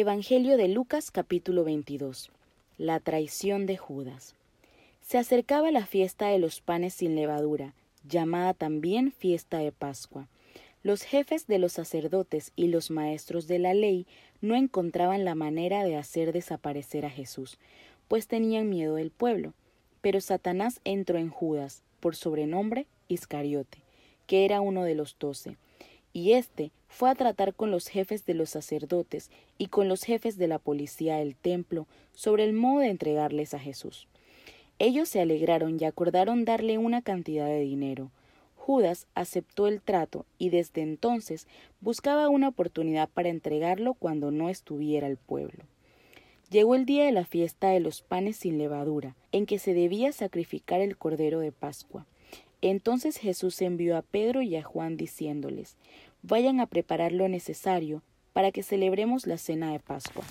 Evangelio de Lucas capítulo 22. La traición de Judas. Se acercaba la fiesta de los panes sin levadura, llamada también fiesta de Pascua. Los jefes de los sacerdotes y los maestros de la ley no encontraban la manera de hacer desaparecer a Jesús, pues tenían miedo del pueblo. Pero Satanás entró en Judas, por sobrenombre Iscariote, que era uno de los doce y éste fue a tratar con los jefes de los sacerdotes y con los jefes de la policía del templo sobre el modo de entregarles a Jesús. Ellos se alegraron y acordaron darle una cantidad de dinero. Judas aceptó el trato y desde entonces buscaba una oportunidad para entregarlo cuando no estuviera el pueblo. Llegó el día de la fiesta de los panes sin levadura, en que se debía sacrificar el cordero de Pascua. Entonces Jesús envió a Pedro y a Juan diciéndoles, Vayan a preparar lo necesario para que celebremos la cena de Pascua.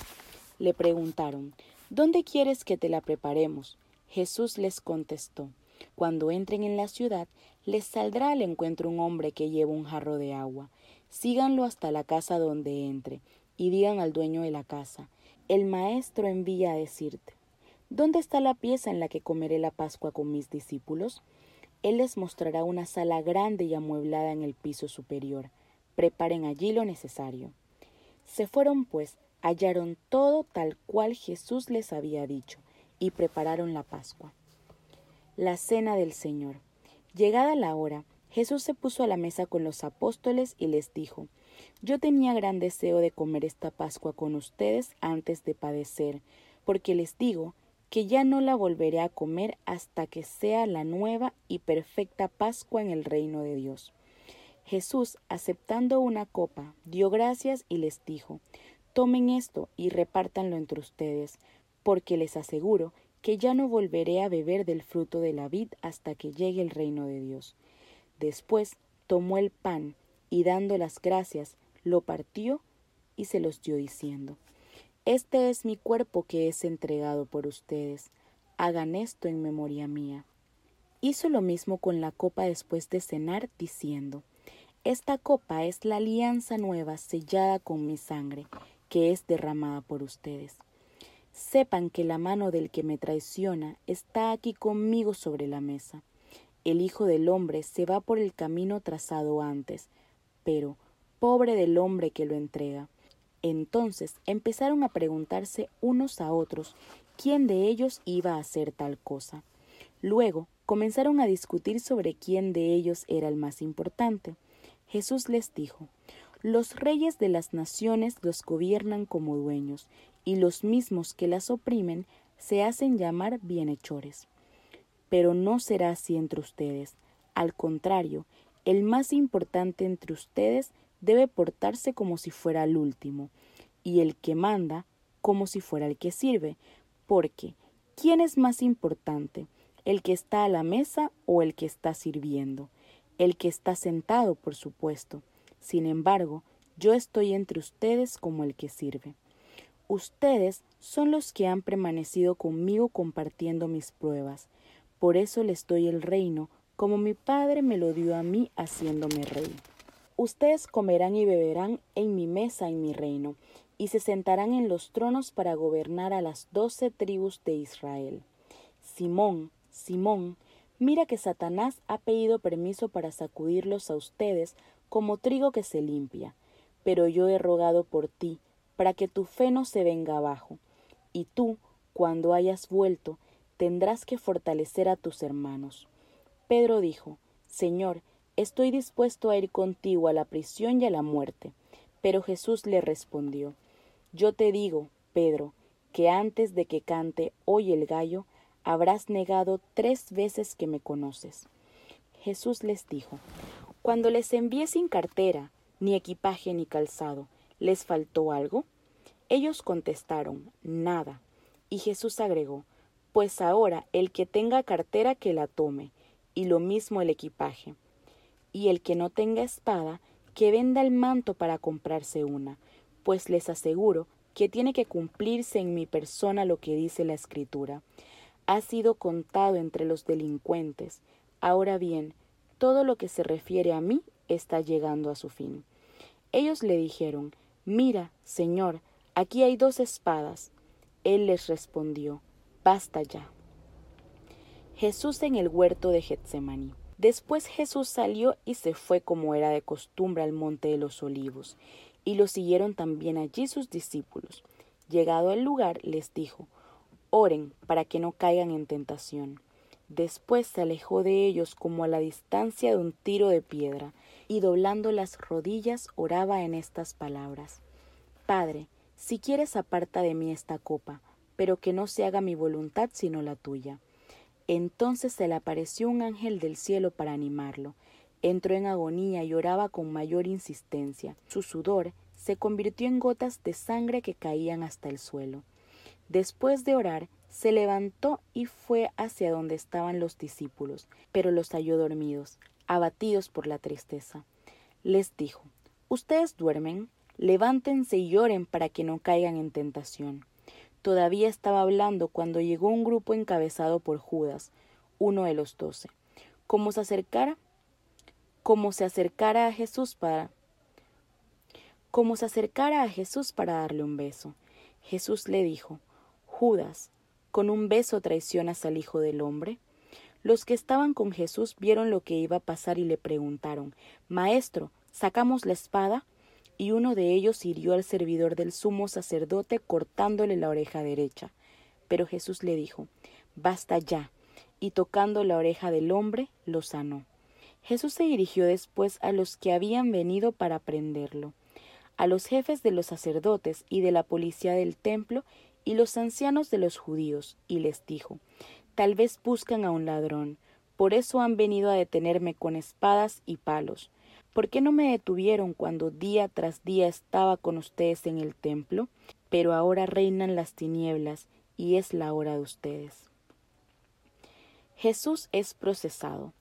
Le preguntaron, ¿Dónde quieres que te la preparemos? Jesús les contestó, Cuando entren en la ciudad, les saldrá al encuentro un hombre que lleva un jarro de agua. Síganlo hasta la casa donde entre, y digan al dueño de la casa, el maestro envía a decirte, ¿Dónde está la pieza en la que comeré la Pascua con mis discípulos? Él les mostrará una sala grande y amueblada en el piso superior. Preparen allí lo necesario. Se fueron pues, hallaron todo tal cual Jesús les había dicho, y prepararon la Pascua. La cena del Señor. Llegada la hora, Jesús se puso a la mesa con los apóstoles y les dijo, Yo tenía gran deseo de comer esta Pascua con ustedes antes de padecer, porque les digo que ya no la volveré a comer hasta que sea la nueva y perfecta Pascua en el reino de Dios. Jesús, aceptando una copa, dio gracias y les dijo, Tomen esto y repártanlo entre ustedes, porque les aseguro que ya no volveré a beber del fruto de la vid hasta que llegue el reino de Dios. Después tomó el pan y dando las gracias, lo partió y se los dio diciendo, este es mi cuerpo que es entregado por ustedes. Hagan esto en memoria mía. Hizo lo mismo con la copa después de cenar, diciendo, Esta copa es la alianza nueva sellada con mi sangre, que es derramada por ustedes. Sepan que la mano del que me traiciona está aquí conmigo sobre la mesa. El Hijo del Hombre se va por el camino trazado antes, pero pobre del hombre que lo entrega entonces empezaron a preguntarse unos a otros quién de ellos iba a hacer tal cosa. Luego comenzaron a discutir sobre quién de ellos era el más importante. Jesús les dijo Los reyes de las naciones los gobiernan como dueños, y los mismos que las oprimen se hacen llamar bienhechores. Pero no será así entre ustedes. Al contrario, el más importante entre ustedes debe portarse como si fuera el último, y el que manda como si fuera el que sirve, porque ¿quién es más importante? ¿El que está a la mesa o el que está sirviendo? El que está sentado, por supuesto. Sin embargo, yo estoy entre ustedes como el que sirve. Ustedes son los que han permanecido conmigo compartiendo mis pruebas. Por eso les doy el reino, como mi Padre me lo dio a mí haciéndome rey. Ustedes comerán y beberán en mi mesa en mi reino, y se sentarán en los tronos para gobernar a las doce tribus de Israel. Simón, Simón, mira que Satanás ha pedido permiso para sacudirlos a ustedes como trigo que se limpia, pero yo he rogado por ti, para que tu fe no se venga abajo, y tú, cuando hayas vuelto, tendrás que fortalecer a tus hermanos. Pedro dijo, Señor, Estoy dispuesto a ir contigo a la prisión y a la muerte. Pero Jesús le respondió, Yo te digo, Pedro, que antes de que cante hoy el gallo, habrás negado tres veces que me conoces. Jesús les dijo, Cuando les envié sin cartera, ni equipaje ni calzado, ¿les faltó algo? Ellos contestaron, Nada. Y Jesús agregó, Pues ahora el que tenga cartera que la tome, y lo mismo el equipaje y el que no tenga espada, que venda el manto para comprarse una, pues les aseguro que tiene que cumplirse en mi persona lo que dice la Escritura. Ha sido contado entre los delincuentes. Ahora bien, todo lo que se refiere a mí está llegando a su fin. Ellos le dijeron, Mira, Señor, Aquí hay dos espadas. Él les respondió, Basta ya. Jesús en el huerto de Getsemaní. Después Jesús salió y se fue como era de costumbre al monte de los olivos, y lo siguieron también allí sus discípulos. Llegado al lugar, les dijo, Oren para que no caigan en tentación. Después se alejó de ellos como a la distancia de un tiro de piedra, y doblando las rodillas oraba en estas palabras. Padre, si quieres aparta de mí esta copa, pero que no se haga mi voluntad sino la tuya. Entonces se le apareció un ángel del cielo para animarlo. Entró en agonía y oraba con mayor insistencia. Su sudor se convirtió en gotas de sangre que caían hasta el suelo. Después de orar, se levantó y fue hacia donde estaban los discípulos, pero los halló dormidos, abatidos por la tristeza. Les dijo Ustedes duermen, levántense y lloren para que no caigan en tentación. Todavía estaba hablando cuando llegó un grupo encabezado por Judas, uno de los doce. Como se acercara, como se acercara a Jesús para como se acercara a Jesús para darle un beso. Jesús le dijo, Judas, ¿con un beso traicionas al Hijo del Hombre? Los que estaban con Jesús vieron lo que iba a pasar y le preguntaron, Maestro, ¿sacamos la espada? Y uno de ellos hirió al servidor del sumo sacerdote cortándole la oreja derecha. Pero Jesús le dijo, Basta ya, y tocando la oreja del hombre, lo sanó. Jesús se dirigió después a los que habían venido para prenderlo, a los jefes de los sacerdotes y de la policía del templo y los ancianos de los judíos, y les dijo, Tal vez buscan a un ladrón, por eso han venido a detenerme con espadas y palos. ¿Por qué no me detuvieron cuando día tras día estaba con ustedes en el templo? Pero ahora reinan las tinieblas y es la hora de ustedes. Jesús es procesado.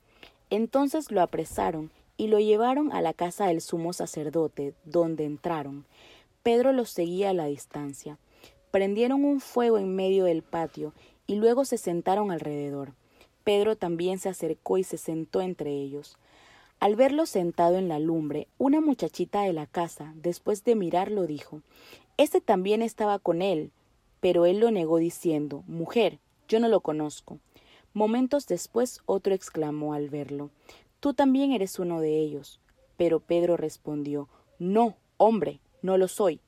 Entonces lo apresaron y lo llevaron a la casa del sumo sacerdote, donde entraron. Pedro los seguía a la distancia. Prendieron un fuego en medio del patio y luego se sentaron alrededor. Pedro también se acercó y se sentó entre ellos. Al verlo sentado en la lumbre, una muchachita de la casa, después de mirarlo, dijo Este también estaba con él. Pero él lo negó diciendo Mujer, yo no lo conozco. Momentos después otro exclamó al verlo Tú también eres uno de ellos. Pero Pedro respondió No, hombre, no lo soy.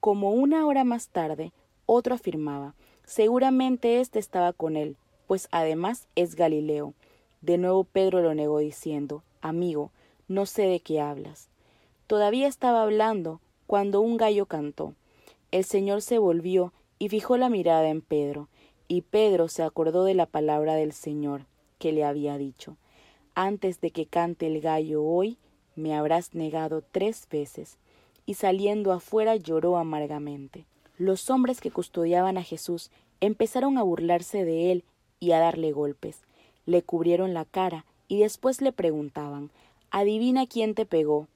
Como una hora más tarde, otro afirmaba Seguramente éste estaba con él, pues además es Galileo. De nuevo Pedro lo negó diciendo Amigo, no sé de qué hablas. Todavía estaba hablando cuando un gallo cantó. El Señor se volvió y fijó la mirada en Pedro, y Pedro se acordó de la palabra del Señor que le había dicho Antes de que cante el gallo hoy, me habrás negado tres veces. Y saliendo afuera lloró amargamente. Los hombres que custodiaban a Jesús empezaron a burlarse de él y a darle golpes. Le cubrieron la cara y después le preguntaban Adivina quién te pegó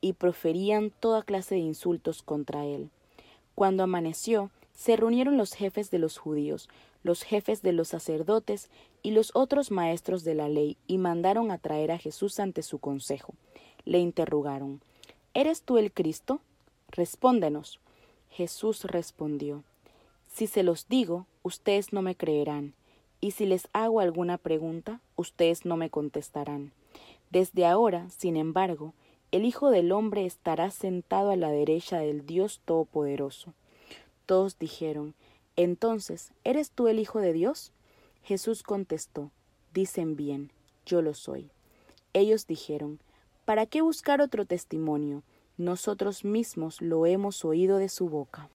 y proferían toda clase de insultos contra él. Cuando amaneció, se reunieron los jefes de los judíos, los jefes de los sacerdotes y los otros maestros de la ley, y mandaron a traer a Jesús ante su consejo. Le interrogaron ¿Eres tú el Cristo? Respóndenos. Jesús respondió Si se los digo, ustedes no me creerán y si les hago alguna pregunta, ustedes no me contestarán. Desde ahora, sin embargo, el Hijo del Hombre estará sentado a la derecha del Dios Todopoderoso. Todos dijeron, Entonces, ¿eres tú el Hijo de Dios? Jesús contestó, Dicen bien, yo lo soy. Ellos dijeron, ¿Para qué buscar otro testimonio? Nosotros mismos lo hemos oído de su boca.